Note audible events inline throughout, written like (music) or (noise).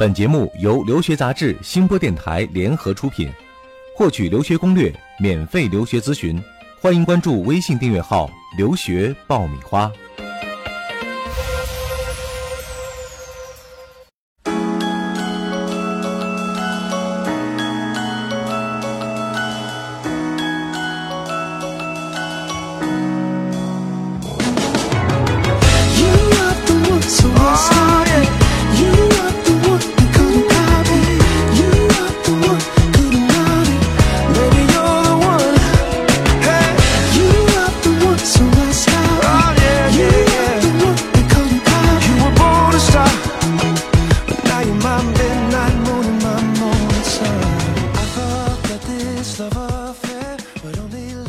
本节目由留学杂志、新播电台联合出品。获取留学攻略、免费留学咨询，欢迎关注微信订阅号“留学爆米花”。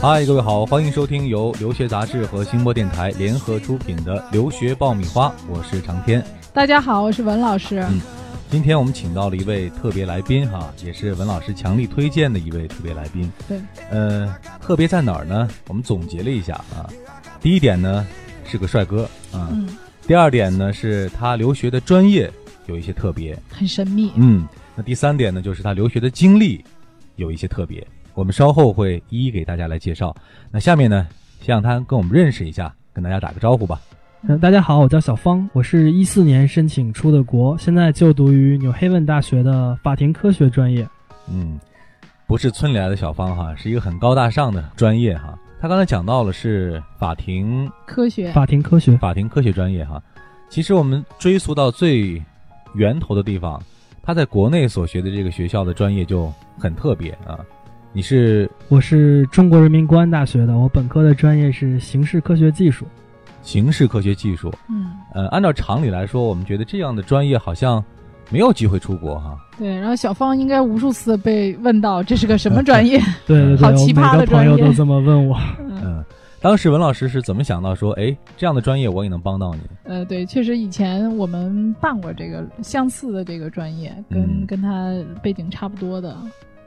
嗨，各位好，欢迎收听由留学杂志和新播电台联合出品的《留学爆米花》，我是长天。大家好，我是文老师。嗯，今天我们请到了一位特别来宾哈，也是文老师强力推荐的一位特别来宾。对，呃，特别在哪儿呢？我们总结了一下啊，第一点呢是个帅哥啊，嗯，第二点呢是他留学的专业有一些特别，很神秘。嗯，那第三点呢就是他留学的经历有一些特别。我们稍后会一一给大家来介绍。那下面呢，先让他跟我们认识一下，跟大家打个招呼吧。嗯，大家好，我叫小方，我是一四年申请出的国，现在就读于纽黑文大学的法庭科学专业。嗯，不是村里来的小方哈，是一个很高大上的专业哈。他刚才讲到了是法庭科学，法庭科学，法庭科学专业哈。其实我们追溯到最源头的地方，他在国内所学的这个学校的专业就很特别啊。你是我是中国人民公安大学的，我本科的专业是刑事科学技术。刑事科学技术，嗯，呃，按照常理来说，我们觉得这样的专业好像没有机会出国哈。对，然后小芳应该无数次被问到这是个什么专业，(laughs) 对对对，(laughs) 好奇葩的专业，朋友都这么问我。(laughs) 嗯，当时文老师是怎么想到说，哎，这样的专业我也能帮到你？呃，对，确实以前我们办过这个相似的这个专业，跟跟他背景差不多的。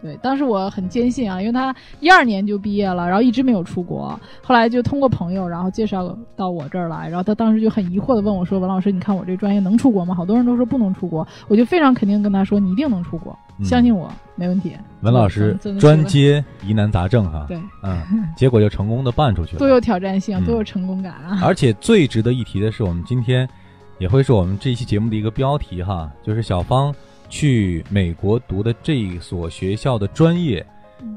对，当时我很坚信啊，因为他一二年就毕业了，然后一直没有出国，后来就通过朋友，然后介绍到我这儿来，然后他当时就很疑惑的问我说：“文老师，你看我这专业能出国吗？好多人都说不能出国。”我就非常肯定跟他说：“你一定能出国，相信我，没问题。”文老师专接疑难杂症哈，对，嗯，结果就成功的办出去了，(laughs) 多有挑战性，多有成功感啊！而且最值得一提的是，我们今天也会是我们这一期节目的一个标题哈，就是小芳去美国读的这一所学校的专业。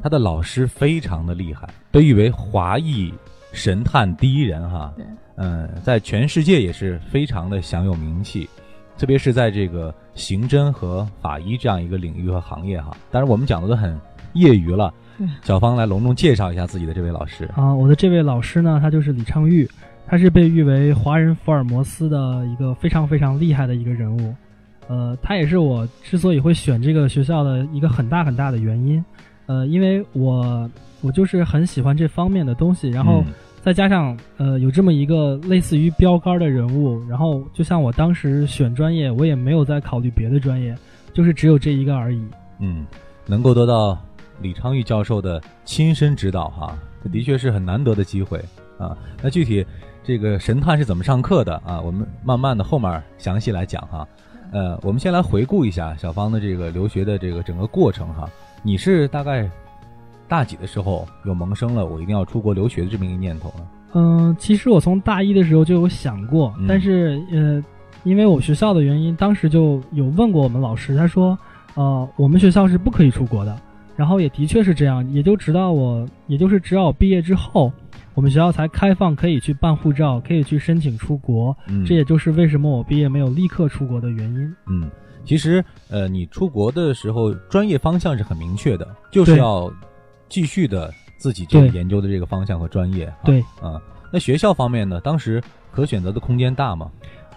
他的老师非常的厉害，被誉为华裔神探第一人哈。嗯，在全世界也是非常的享有名气，特别是在这个刑侦和法医这样一个领域和行业哈。当然，我们讲的都很业余了。小芳来隆重介绍一下自己的这位老师啊，我的这位老师呢，他就是李昌钰，他是被誉为华人福尔摩斯的一个非常非常厉害的一个人物。呃，他也是我之所以会选这个学校的一个很大很大的原因。呃，因为我我就是很喜欢这方面的东西，然后再加上呃有这么一个类似于标杆的人物，然后就像我当时选专业，我也没有在考虑别的专业，就是只有这一个而已。嗯，能够得到李昌钰教授的亲身指导哈，这的确是很难得的机会啊。那具体这个神探是怎么上课的啊？我们慢慢的后面详细来讲哈。呃，我们先来回顾一下小芳的这个留学的这个整个过程哈。你是大概大几的时候有萌生了我一定要出国留学的这么一个念头呢？嗯，其实我从大一的时候就有想过，但是呃，因为我学校的原因，当时就有问过我们老师，他说，呃，我们学校是不可以出国的。然后也的确是这样，也就直到我，也就是直到我毕业之后，我们学校才开放可以去办护照，可以去申请出国。这也就是为什么我毕业没有立刻出国的原因。嗯。其实，呃，你出国的时候，专业方向是很明确的，就是要继续的自己这个研究的这个方向和专业。对，啊，那学校方面呢？当时可选择的空间大吗？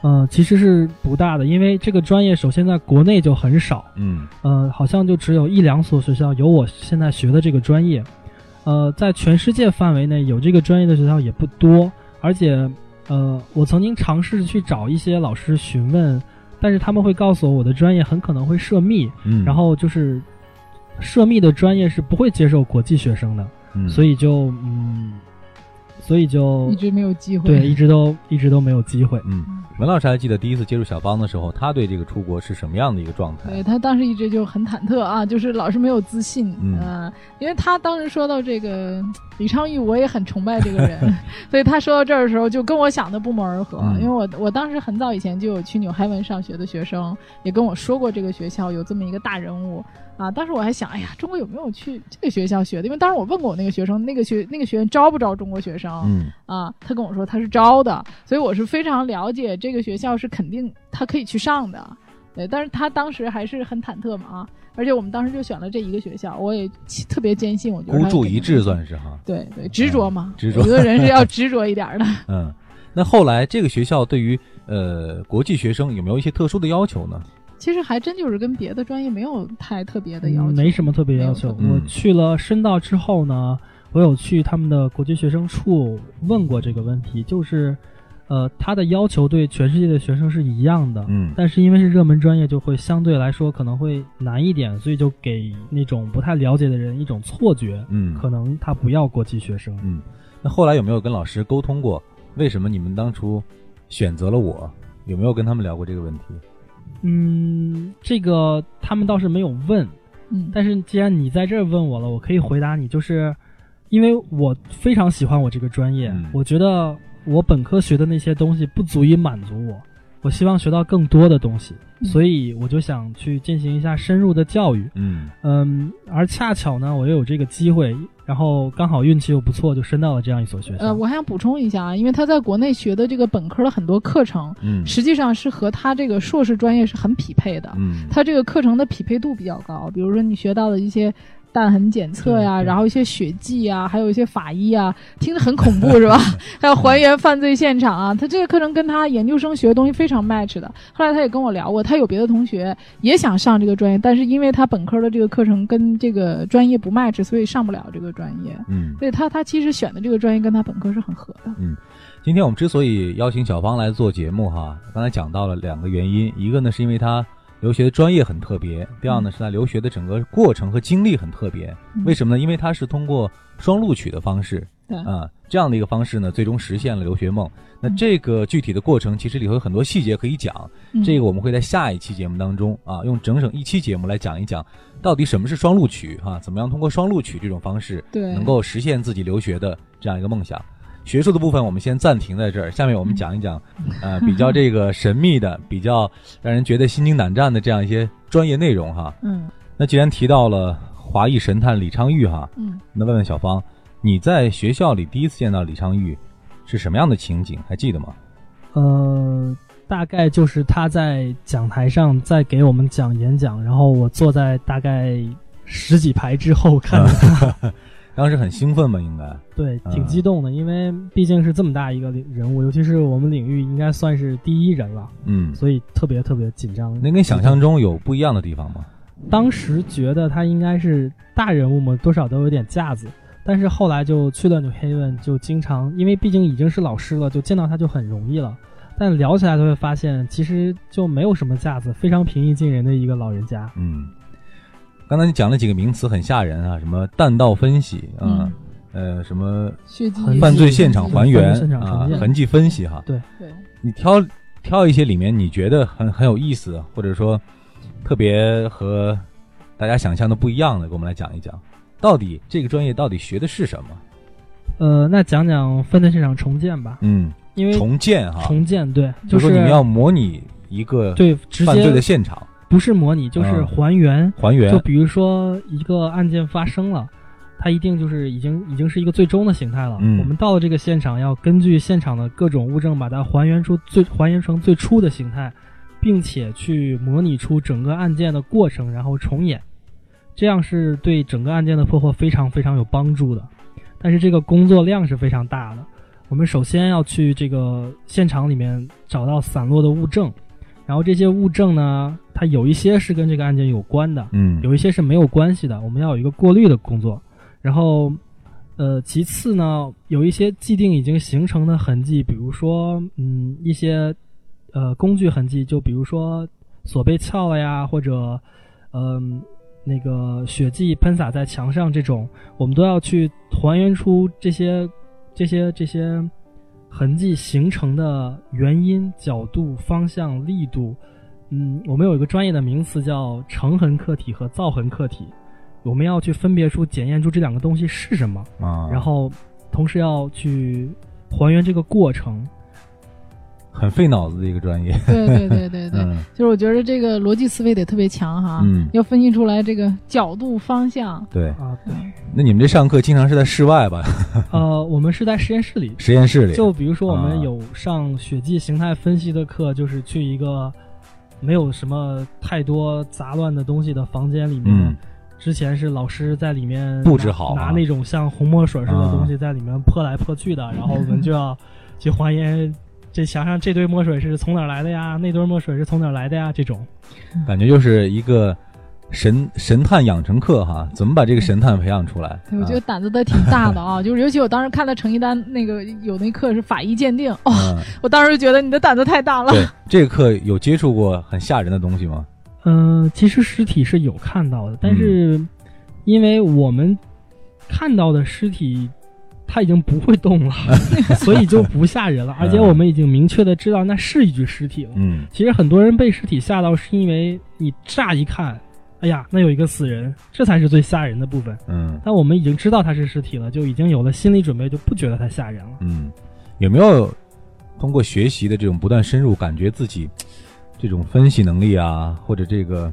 嗯，其实是不大的，因为这个专业首先在国内就很少。嗯，呃，好像就只有一两所学校有我现在学的这个专业。呃，在全世界范围内有这个专业的学校也不多，而且，呃，我曾经尝试去找一些老师询问。但是他们会告诉我，我的专业很可能会涉密，嗯，然后就是涉密的专业是不会接受国际学生的，嗯，所以就嗯，所以就一直没有机会，对，一直都一直都没有机会，嗯。文老师还记得第一次接触小芳的时候，他对这个出国是什么样的一个状态？对他当时一直就很忐忑啊，就是老是没有自信，嗯呃，因为他当时说到这个李昌钰，我也很崇拜这个人，(laughs) 所以他说到这儿的时候，就跟我想的不谋而合。嗯因为我我当时很早以前就有去纽海文上学的学生也跟我说过，这个学校有这么一个大人物啊。当时我还想，哎呀，中国有没有去这个学校学的？因为当时我问过我那个学生，那个学那个学院招不招中国学生？嗯啊，他跟我说他是招的，所以我是非常了解这个学校是肯定他可以去上的，对，但是他当时还是很忐忑嘛啊，而且我们当时就选了这一个学校，我也特别坚信，我觉得孤注一掷算是哈。对对执着嘛，执着我觉得人是要 (laughs) 执着一点的。嗯，那后来这个学校对于呃国际学生有没有一些特殊的要求呢？其实还真就是跟别的专业没有太特别的要求，嗯没什么特别要求。我去了深道之后呢，我有去他们的国际学生处问过这个问题，就是，呃，他的要求对全世界的学生是一样的，嗯但是因为是热门专业，就会相对来说可能会难一点，所以就给那种不太了解的人一种错觉，嗯可能他不要国际学生。嗯，那后来有没有跟老师沟通过？为什么你们当初选择了我？有没有跟他们聊过这个问题？嗯，这个他们倒是没有问，嗯，但是既然你在这儿问我了，我可以回答你，就是因为我非常喜欢我这个专业，嗯。我觉得我本科学的那些东西不足以满足我，我希望学到更多的东西，嗯所以我就想去进行一下深入的教育。嗯嗯，而恰巧呢，我又有这个机会，然后刚好运气又不错，就升到了这样一所学校。呃，我还想补充一下啊，因为他在国内学的这个本科的很多课程，嗯实际上是和他这个硕士专业是很匹配的。嗯他这个课程的匹配度比较高，比如说你学到的一些弹痕检测呀，然后一些血迹啊，还有一些法医啊，听着很恐怖 (laughs) 是吧？(laughs) 还有还原犯罪现场啊，他这个课程跟他研究生学的东西非常 match 的。后来他也跟我聊过，他有别的同学也想上这个专业，但是因为他本科的这个课程跟这个专业不 match，所以上不了这个专业。嗯。所以他他其实选的这个专业跟他本科是很合的。嗯今天我们之所以邀请小芳来做节目哈，刚才讲到了两个原因，一个呢是因为她留学的专业很特别，第二呢是他留学的整个过程和经历很特别。嗯为什么呢？因为他是通过双录取的方式对，啊，这样的一个方式呢，最终实现了留学梦。那嗯这个具体的过程其实里头有很多细节可以讲，嗯这个我们会在下一期节目当中啊，用整整一期节目来讲一讲，到底什么是双录取哈、怎么样通过双录取这种方式对能够实现自己留学的这样一个梦想。学术的部分我们先暂停在这儿，下面我们讲一讲，呃，比较这个神秘的、比较让人觉得心惊胆战的这样一些专业内容哈。嗯那既然提到了华裔神探李昌钰哈，嗯。那问问小芳，你在学校里第一次见到李昌钰是什么样的情景？还记得吗？呃，大概就是他在讲台上在给我们讲演讲，然后我坐在大概十几排之后看着他，(laughs) 当时很兴奋吧？应该。对，嗯挺激动的，因为毕竟是这么大一个人物，尤其是我们领域应该算是第一人了，嗯，所以特别特别紧张。那跟想象中有不一样的地方吗？当时觉得他应该是大人物嘛，多少都有点架子。但是后来就去了 New Haven，就经常因为毕竟已经是老师了，就见到他就很容易了。但聊起来就会发现，其实就没有什么架子，非常平易近人的一个老人家。嗯，刚才你讲了几个名词很吓人啊，什么弹道分析啊，嗯。呃，什么血迹犯罪现场还原啊痕迹分析哈。对。对，你挑挑一些里面你觉得很很有意思，或者说特别和大家想象的不一样的，给我们来讲一讲，到底这个专业到底学的是什么？呃，那讲讲犯罪现场重建吧，嗯，因为重建哈，重建对，就就是说你们要模拟一个对犯罪的现场不是模拟，就是嗯还原。还原就，比如说一个案件发生了，它一定就是已经已经是一个最终的形态了。嗯我们到了这个现场，要根据现场的各种物证，把它还原出最还原成最初的形态，并且去模拟出整个案件的过程，然后重演。这样是对整个案件的破获非常非常有帮助的。但是这个工作量是非常大的。我们首先要去这个现场里面找到散落的物证，然后这些物证呢，它有一些是跟这个案件有关的，嗯，有一些是没有关系的，我们要有一个过滤的工作。然后，呃，其次呢，有一些既定已经形成的痕迹，比如说，嗯，一些呃工具痕迹，就比如说锁被撬了呀，或者，嗯、那个血迹喷洒在墙上这种，我们都要去还原出这些、这些、这些痕迹形成的原因、角度、方向、力度。嗯，我们有一个专业的名词叫成痕客体和造痕客体，我们要去分别出、检验出这两个东西是什么，啊，然后同时要去还原这个过程。很费脑子的一个专业。对对对对对，嗯就是我觉得这个逻辑思维得特别强哈，嗯，要分析出来这个角度、方向。对。啊，对，那你们这上课经常是在室外吧？(laughs) 呃，我们是在实验室里，实验室里？就比如说我啊们有上血迹形态分析的课，就是去一个没有什么太多杂乱的东西的房间里面。嗯之前是老师在里面布置好啊拿拿那种像红墨水似的东西在里面泼来泼去的，然后我们就要去还原这墙上这堆墨水是从哪儿来的呀，那堆墨水是从哪儿来的呀，这种。感觉就是一个神神探养成课哈，怎么把这个神探培养出来？(laughs) 对，我觉得啊胆子都挺大的啊，就是尤其我当时看到程一丹那个有那课是法医鉴定，哦，嗯我当时就觉得你的胆子太大了。对这个课有接触过很吓人的东西吗？(laughs) 嗯、其实尸体是有看到的，但是因为我们看到的尸体它已经不会动了，(laughs) 所以就不吓人了。而且我们已经明确的知道那是一具尸体了。嗯其实很多人被尸体吓到，是因为你乍一看，哎呀，那有一个死人，这才是最吓人的部分。嗯但我们已经知道他是尸体了，就已经有了心理准备，就不觉得他吓人了。嗯，有没有通过学习的这种不断深入，感觉自己这种分析能力啊，或者这个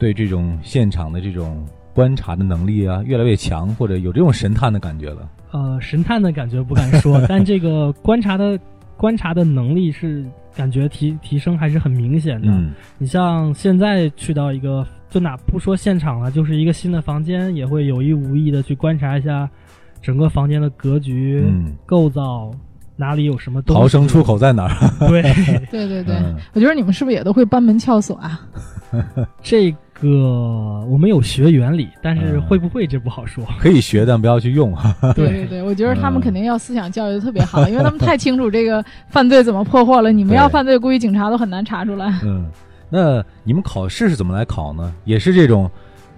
对这种现场的这种观察的能力啊，越来越强，或者有这种神探的感觉了？呃，神探的感觉不敢说，(laughs) 但这个观察的观察的能力是感觉提提升还是很明显的。嗯你像现在去到一个，就哪不说现场了，就是一个新的房间，也会有意无意的去观察一下整个房间的格局、嗯，构造，哪里有什么东西。逃生出口在哪儿？对，(laughs) (laughs) 对对对，嗯我觉得你们是不是也都会班门撬锁啊？这个我们有学原理，但是嗯会不会这不好说。(laughs) 可以学，但不要去用。(laughs) 对对对，我觉得他们嗯肯定要思想教育的特别好，因为他们太清楚这个 (laughs) 犯罪怎么破获了。你们要犯罪，估计警察都很难查出来。嗯，那你们考试是怎么来考呢？也是这种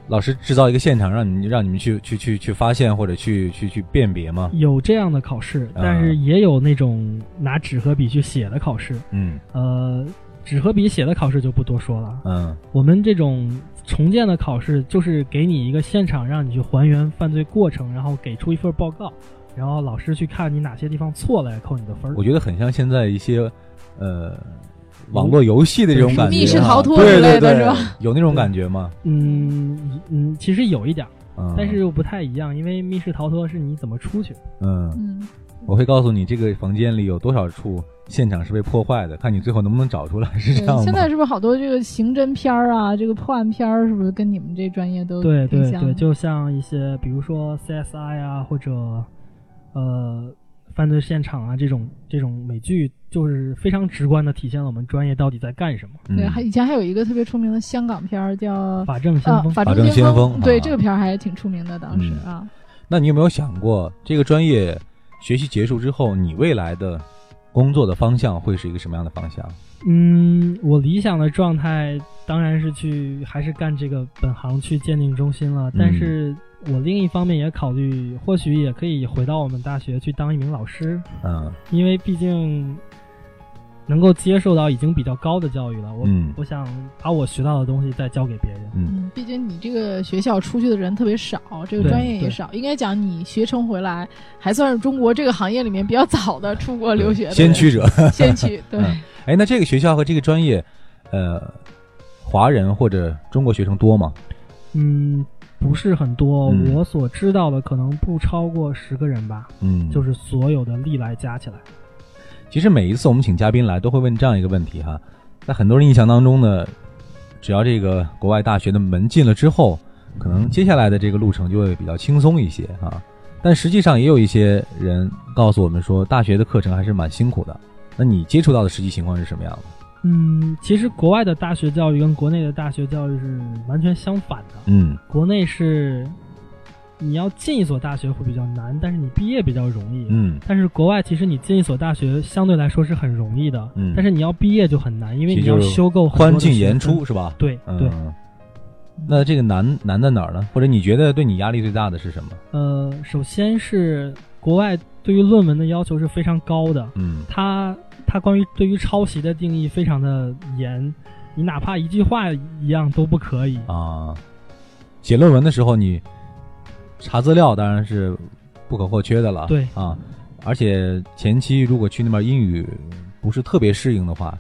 老师制造一个现场，让你们让你们去去去去发现或者去去去辨别吗？有这样的考试，但是也有那种拿纸和笔去写的考试。嗯呃，纸和笔写的考试就不多说了。嗯我们这种重建的考试，就是给你一个现场，让你去还原犯罪过程，然后给出一份报告，然后老师去看你哪些地方错了，来扣你的分。我觉得很像现在一些呃网络游戏的这种感觉啊，密室逃脱对之类的对对是吧有那种感觉吗？嗯嗯，其实有一点，嗯，但是又不太一样，因为密室逃脱是你怎么出去。嗯，嗯，我会告诉你这个房间里有多少处现场是被破坏的，看你最后能不能找出来，是这样？现在是不是好多这个刑侦片儿啊，这个破案片儿，是不是跟你们这专业都对对对，就像一些比如说 CSI 啊，或者呃犯罪现场啊这种这种美剧，就是非常直观的体现了我们专业到底在干什么。对，嗯还以前还有一个特别出名的香港片儿叫法证先啊，锋，法法证先先锋对，啊这个片儿还挺出名的，当时嗯啊。那你有没有想过，这个专业学习结束之后，你未来的工作的方向会是一个什么样的方向？嗯，我理想的状态当然是去还是干这个本行去鉴定中心了，但是我另一方面也考虑，或许也可以回到我们大学去当一名老师，嗯。因为毕竟能够接受到已经比较高的教育了。我、嗯我想把我学到的东西再教给别人。嗯嗯，毕竟你这个学校出去的人特别少，这个专业也少，应该讲你学成回来，还算是中国这个行业里面比较早的出国留学的先驱者。先驱，(laughs) 对，嗯哎，那这个学校和这个专业，呃，华人或者中国学生多吗？嗯，不是很多，嗯我所知道的可能不超过十个人吧，嗯，就是所有的历来加起来。其实每一次我们请嘉宾来，都会问这样一个问题哈，在很多人印象当中呢，只要这个国外大学的门进了之后，可能接下来的这个路程就会比较轻松一些啊。但实际上也有一些人告诉我们说，大学的课程还是蛮辛苦的。那你接触到的实际情况是什么样的？嗯，其实国外的大学教育跟国内的大学教育是完全相反的。嗯国内是你要进一所大学会比较难，但是你毕业比较容易。嗯，但是国外其实你进一所大学相对来说是很容易的，嗯但是你要毕业就很难，因为你要修够宽进严出。是吧？对对，嗯，那这个难难在哪儿呢？或者你觉得对你压力最大的是什么？呃，首先是国外对于论文的要求是非常高的，嗯它它关于对于抄袭的定义非常的严，你哪怕一句话一样都不可以。啊，写论文的时候你查资料当然是不可或缺的了。对啊，而且前期如果去那边英语不是特别适应的话，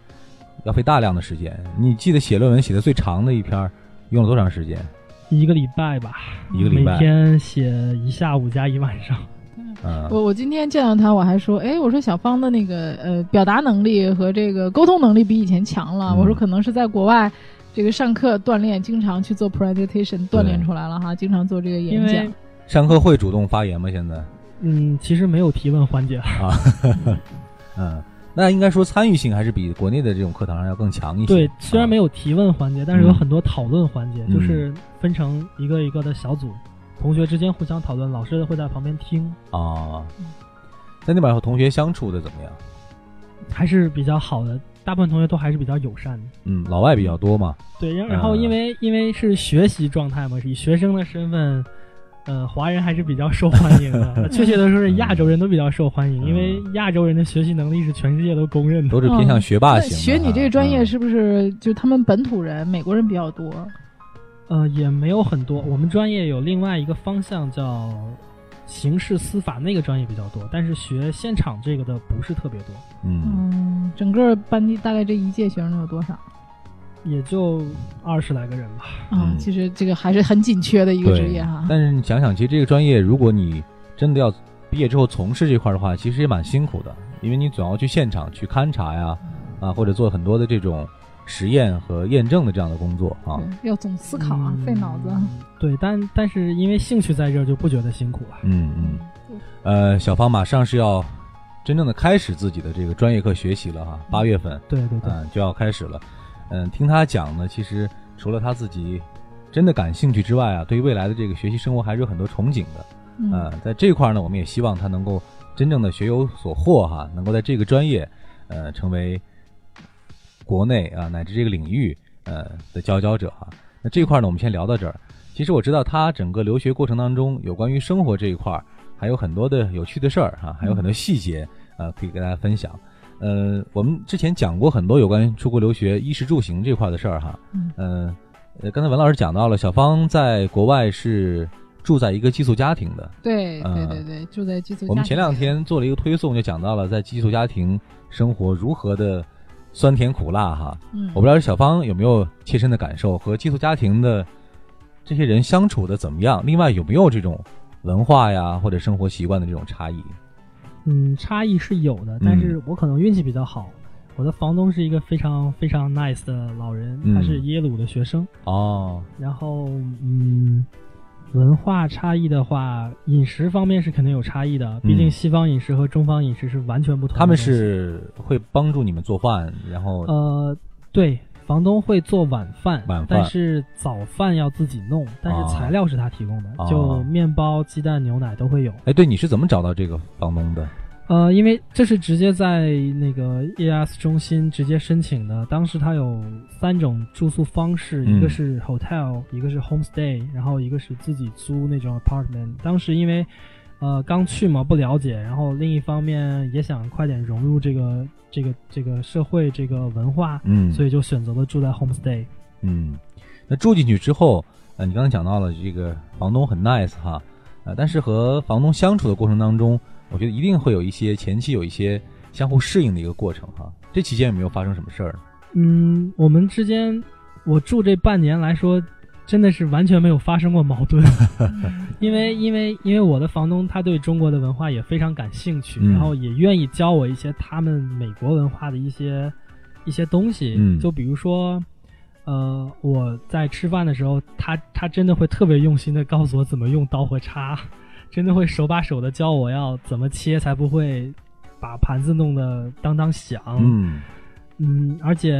要费大量的时间。你记得写论文写的最长的一篇用了多长时间？一个礼拜吧，一个礼拜每天写一下午加一晚上。(laughs) 嗯我我今天见到他，我还说，哎，我说小芳的那个呃表达能力和这个沟通能力比以前强了。嗯我说可能是在国外这个上课锻炼，经常去做 presentation 锻炼出来了哈，经常做这个演讲为。上课会主动发言吗？现在嗯，其实没有提问环节，啊，(laughs) 嗯，那应该说参与性还是比国内的这种课堂上要更强一些。对，虽然没有，提问环节，但是有嗯很多讨论环节，嗯就是分成一个一个的小组，同学之间互相讨论，老师会在旁边听，啊，在那边和同学相处的怎么样？还是比较好的。大部分同学都还是比较友善的。嗯，老外比较多嘛。对，然然后因为、因为是学习状态嘛，以学生的身份，呃，华人还是比较受欢迎的。呃 (laughs) 确切的说，是亚洲人都比较受欢迎，嗯因为亚洲人的学习能力是全世界都公认的。都是偏向学霸型。学你这个专业嗯是不是就他们本土人、美国人比较多？呃，也没有很多。我们专业有另外一个方向叫刑事司法，那个专业比较多，但是学现场这个的不是特别多，嗯嗯，整个班级大概这一届学生能有多少？也就二十来个人吧。啊、嗯其实这个还是很紧缺的一个职业哈。但是你想想，其实这个专业，如果你真的要毕业之后从事这块的话，其实也蛮辛苦的，因为你总要去现场去勘察呀，啊，或者做很多的这种实验和验证的这样的工作啊。要总思考啊，嗯费脑子。对，但但是因为兴趣在这儿，就不觉得辛苦了。嗯嗯，呃，小芳马上是要真正的开始自己的这个专业课学习了哈，八月份，对对对，嗯，就要开始了。嗯，听他讲呢，其实除了他自己真的感兴趣之外啊，对于未来的这个学习生活还是有很多憧憬的。嗯呃，在这块儿呢，我们也希望他能够真正的学有所获哈，能够在这个专业，呃，成为国内啊乃至这个领域呃的佼佼者哈。那这块儿呢，我们先聊到这儿。其实我知道他整个留学过程当中，有关于生活这一块儿，还有很多的有趣的事儿哈，还有很多细节呃可以跟大家分享。呃，我们之前讲过很多有关于出国留学衣食住行这块的事儿哈。嗯呃，呃，刚才文老师讲到了，小芳在国外是住在一个寄宿家庭的。对呃对对对，住在寄宿家庭。我们前两天做了一个推送，就讲到了在寄宿家庭生活如何的酸甜苦辣哈。嗯，我不知道小芳有没有切身的感受，和寄宿家庭的这些人相处的怎么样？另外有没有这种文化呀或者生活习惯的这种差异？嗯，差异是有的，但是我可能运气比较好。我的房东是一个非常非常 nice 的老人，嗯他是耶鲁的学生。哦，然后，嗯，文化差异的话，饮食方面是肯定有差异的，毕竟嗯西方饮食和中方饮食是完全不同的他们是会帮助你们做饭，然后呃，对，房东会做晚饭，晚饭但是早饭要自己弄，但哦是材料是他提供的，哦就面包、鸡蛋、牛奶都会有。哎，对，你是怎么找到这个房东的？呃，因为这是直接在那个 EAS 中心直接申请的。当时它有三种住宿方式，嗯一个是 hotel，一个是 homestay，然后一个是自己租那种 apartment。当时因为呃刚去嘛不了解，然后另一方面也想快点融入这个这个这个社会这个文化，嗯，所以就选择了住在 homestay。嗯，那住进去之后，呃，你刚才讲到了这个房东很 nice 哈，呃，但是和房东相处的过程当中，我觉得一定会有一些前期有一些相互适应的一个过程哈。这期间有没有发生什么事儿？嗯，我们之间我住这半年来说，真的是完全没有发生过矛盾。(laughs) (laughs) 因为因为因为我的房东他对中国的文化也非常感兴趣，嗯然后也愿意教我一些他们美国文化的一些一些东西，嗯就比如说。呃，我在吃饭的时候，他他真的会特别用心的告诉我怎么用刀和叉，(laughs) 真的会手把手的教我要怎么切才不会把盘子弄得当当响。嗯嗯，而且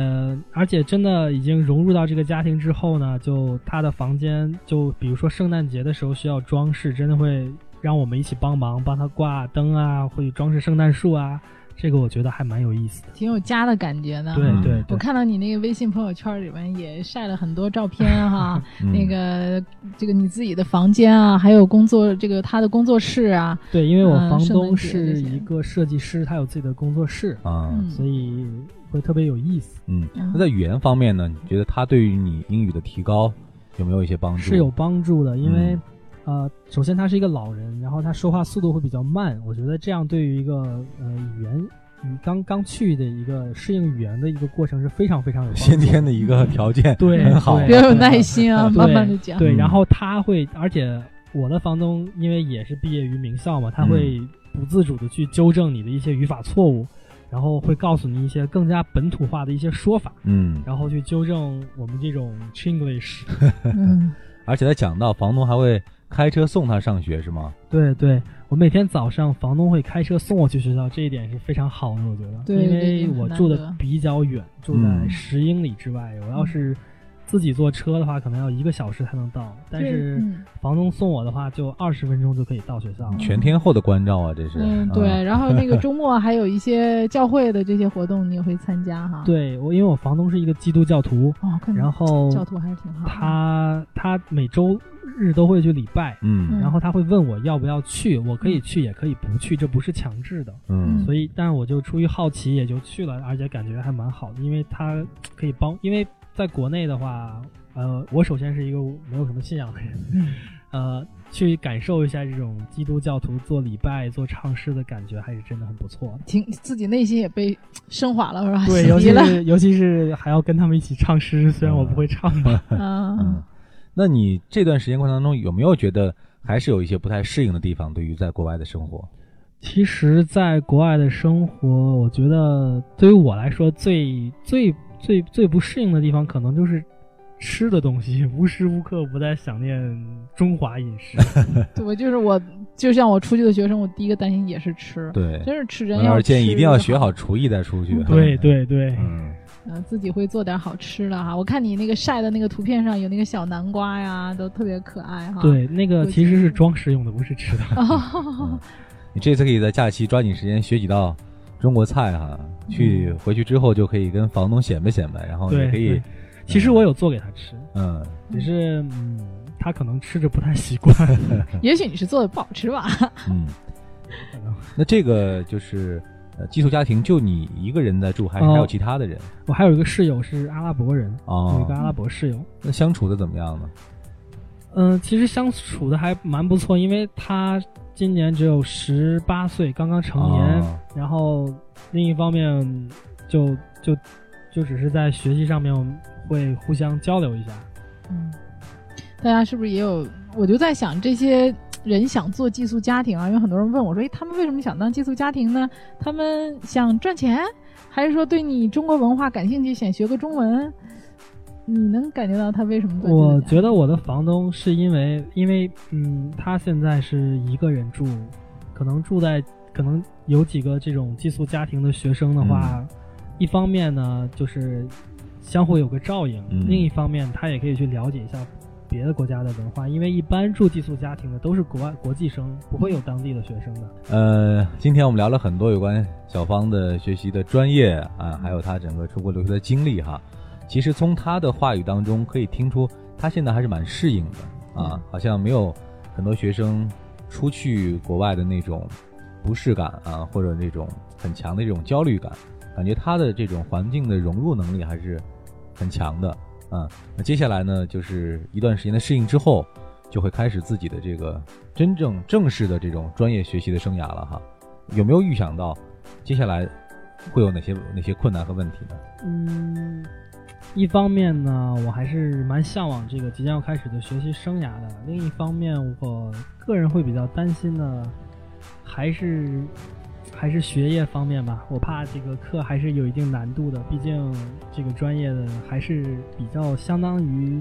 而且真的已经融入到这个家庭之后呢，就他的房间，就比如说圣诞节的时候需要装饰，真的会让我们一起帮忙，帮他挂灯啊，会装饰圣诞树啊，这个我觉得还蛮有意思的。挺有家的感觉的。嗯对对对，我看到你那个微信朋友圈里面也晒了很多照片哈，(laughs) 嗯那个这个你自己的房间啊，还有工作这个他的工作室啊，对，因为我房东是一个设计师，他有自己的工作室，啊，嗯所以会特别有意思。嗯，嗯那在语言方面呢，你觉得它对于你英语的提高有没有一些帮助？是有帮助的，因为、嗯呃，首先他是一个老人，然后他说话速度会比较慢，我觉得这样对于一个呃语言语刚刚去的一个适应语言的一个过程是非常非常有帮助先天的一个条件，对很好。对比较有耐心啊，慢慢的讲。对，嗯然后他会，而且我的房东因为也是毕业于名校嘛，他会不自主的去纠正你的一些语法错误，然后会告诉你一些更加本土化的一些说法，嗯，然后去纠正我们这种 Chinglish。(laughs) 嗯，而且他讲到房东还会开车送他上学，是吗？对对，我每天早上房东会开车送我去学校，这一点是非常好的，我觉得。对因为我住的比较远，住在嗯十英里之外，我要是自己坐车的话，可能要一个小时才能到，但是嗯房东送我的话，就二十分钟就可以到学校了。全天候的关照啊，这是。嗯，啊对，(laughs) 然后那个周末还有一些教会的这些活动，你也会参加哈？，对我，因为我房东是一个基督教徒，哦，然后教徒还是挺好。他他每周日都会去礼拜，嗯嗯然后他会问我要不要去，我可以去也可以不去，这不是强制的。嗯所以，但是我就出于好奇也就去了，而且感觉还蛮好的，因为他可以帮，因为在国内的话，呃，我首先是一个没有什么信仰的人，嗯 (laughs) 呃，去感受一下这种基督教徒做礼拜、做唱诗的感觉，还是真的很不错的。挺自己内心也被升华了，是吧？对。尤其是尤其是还要跟他们一起唱诗，虽然我不会唱吧。嗯 (laughs) 嗯，那你这段时间过程当中有没有觉得还是有一些不太适应的地方？对于在国外的生活，其实，在国外的生活，我觉得对于我来说最最最最不适应的地方，可能就是吃的东西，无时无刻不在想念中华饮食。(laughs) 对，我就是我，就像我出去的学生，我第一个担心也是吃，对，真是吃人要而建议一定要学好厨艺再出去。(laughs) 对对对，嗯，嗯，自己会做点好吃的哈。我看你那个晒的那个图片上有那个小南瓜呀，都特别可爱哈。对，那个其实是装饰用的，不是吃的。(laughs) 哦，你这次可以在假期抓紧时间学几道中国菜哈，去回去之后就可以跟房东显摆显摆，然后也，可以，其实我有做给他吃，嗯，只是嗯，他可能吃着不太习惯。(laughs) 也许你是做的不好吃吧？嗯，(laughs) 那这个就是呃寄宿家庭，就你一个人在住，还还有其他的人？我还有一个室友是阿拉伯人，有一个阿哦，拉伯室友。那相处的怎么样呢？嗯、其实相处的还蛮不错，因为他今年只有十八岁，刚刚成年。哦然后另一方面就，就就只是在学习上面会互相交流一下。嗯，大家是不是也有？我就在想，这些人想做寄宿家庭啊，因为很多人问我说：“诶，他们为什么想当寄宿家庭呢？他们想赚钱，还是说对你中国文化感兴趣，想学个中文？”你能感觉到他为什么？我觉得我的房东是因为，因为嗯，他现在是一个人住，可能住在可能有几个这种寄宿家庭的学生的话，一方面呢就是相互有个照应，嗯另一方面他也可以去了解一下别的国家的文化，因为一般住寄宿家庭的都是国外国际生，不会有当地的学生的。呃，今天我们聊了很多有关小芳的学习的专业啊，还有她整个出国留学的经历哈。其实从他的话语当中可以听出，他现在还是蛮适应的啊，好像没有很多学生出去国外的那种不适感啊，或者那种很强的这种焦虑感，感觉他的这种环境的融入能力还是很强的啊。那接下来呢，就是一段时间的适应之后，就会开始自己的这个真正正式的这种专业学习的生涯了哈。有没有预想到接下来会有哪些哪些困难和问题呢？嗯，一方面呢，我还是蛮向往这个即将要开始的学习生涯的；另一方面，我个人会比较担心的，还是还是学业方面吧。我怕这个课还是有一定难度的，毕竟这个专业的还是比较相当于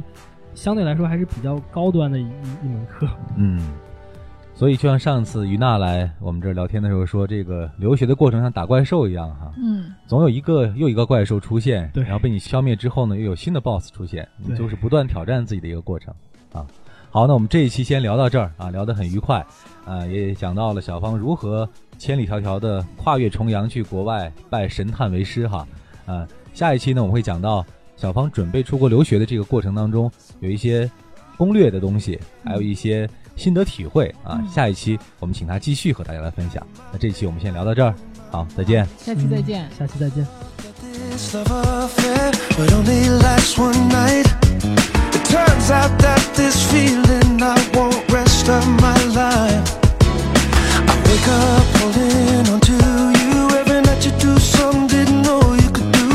相对来说还是比较高端的一一一门课。嗯，所以，就像上次于娜来我们这儿聊天的时候说，这个留学的过程像打怪兽一样哈，嗯，总有一个又一个怪兽出现，对，然后被你消灭之后呢，又有新的 BOSS 出现，就是不断挑战自己的一个过程啊。好，那我们这一期先聊到这儿啊，聊得很愉快，啊，也讲到了小芳如何千里迢迢的跨越重洋去国外拜神探为师哈，啊，下一期呢，我们会讲到小芳准备出国留学的这个过程当中有一些攻略的东西，还有一些。心得体会啊下一期我们请他继续和大家来分享那这一期我们先聊到这儿好再见下期再见下期再见 love of fair but only last one night turns out that this feeling i won't rest on my life i wake up holding on to you every night you do some didn't know you could do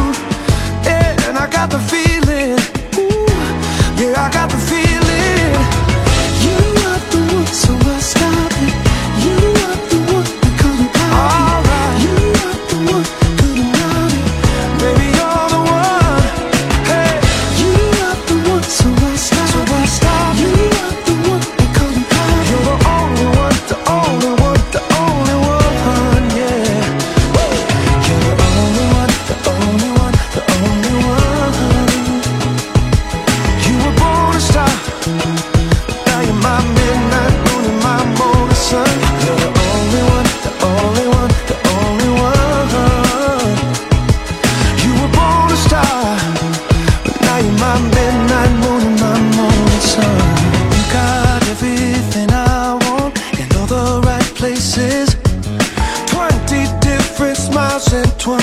and i got the feeling c'est toi